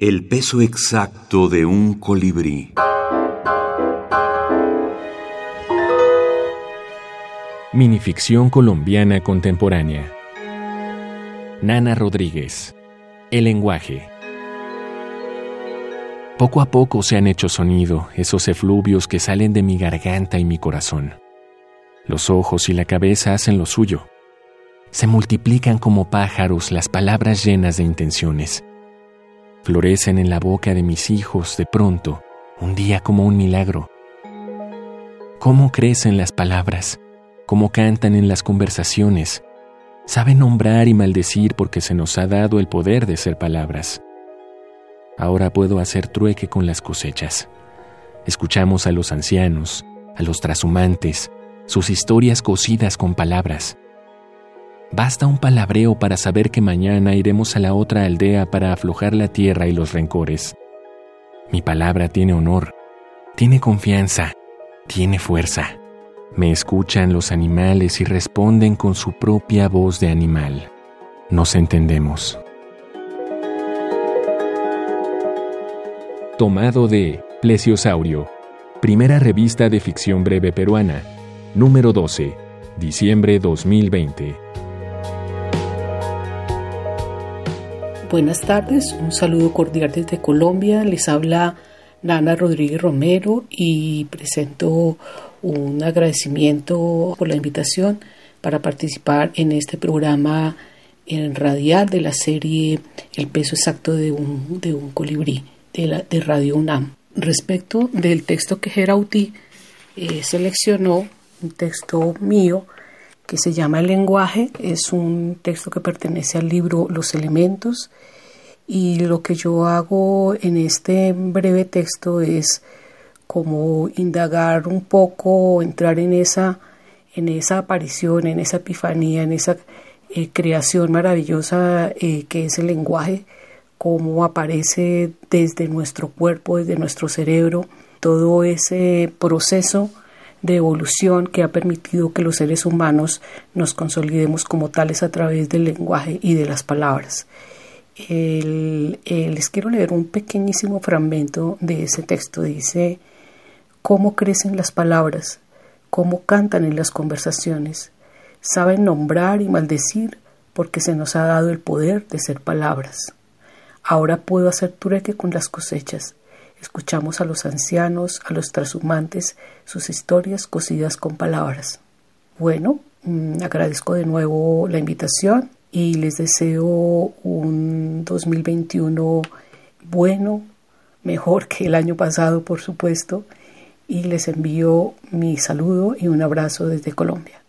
El peso exacto de un colibrí. Minificción colombiana contemporánea. Nana Rodríguez. El lenguaje. Poco a poco se han hecho sonido esos efluvios que salen de mi garganta y mi corazón. Los ojos y la cabeza hacen lo suyo. Se multiplican como pájaros las palabras llenas de intenciones florecen en la boca de mis hijos de pronto, un día como un milagro. ¿Cómo crecen las palabras? ¿Cómo cantan en las conversaciones? Saben nombrar y maldecir porque se nos ha dado el poder de ser palabras. Ahora puedo hacer trueque con las cosechas. Escuchamos a los ancianos, a los trashumantes, sus historias cosidas con palabras. Basta un palabreo para saber que mañana iremos a la otra aldea para aflojar la tierra y los rencores. Mi palabra tiene honor, tiene confianza, tiene fuerza. Me escuchan los animales y responden con su propia voz de animal. Nos entendemos. Tomado de Plesiosaurio, primera revista de ficción breve peruana, número 12, diciembre 2020. Buenas tardes, un saludo cordial desde Colombia. Les habla Nana Rodríguez Romero y presento un agradecimiento por la invitación para participar en este programa en radial de la serie El peso exacto de un, de un colibrí de, la, de Radio UNAM. Respecto del texto que Gerauti eh, seleccionó, un texto mío, que se llama El lenguaje. Es un texto que pertenece al libro Los elementos y lo que yo hago en este breve texto es como indagar un poco, entrar en esa, en esa aparición, en esa epifanía, en esa eh, creación maravillosa eh, que es el lenguaje, cómo aparece desde nuestro cuerpo, desde nuestro cerebro, todo ese proceso de evolución que ha permitido que los seres humanos nos consolidemos como tales a través del lenguaje y de las palabras. les quiero leer un pequeñísimo fragmento de ese texto. Dice, ¿cómo crecen las palabras? ¿Cómo cantan en las conversaciones? Saben nombrar y maldecir porque se nos ha dado el poder de ser palabras. Ahora puedo hacer trueque con las cosechas Escuchamos a los ancianos, a los trashumantes, sus historias cosidas con palabras. Bueno, mm, agradezco de nuevo la invitación y les deseo un 2021 bueno, mejor que el año pasado, por supuesto, y les envío mi saludo y un abrazo desde Colombia.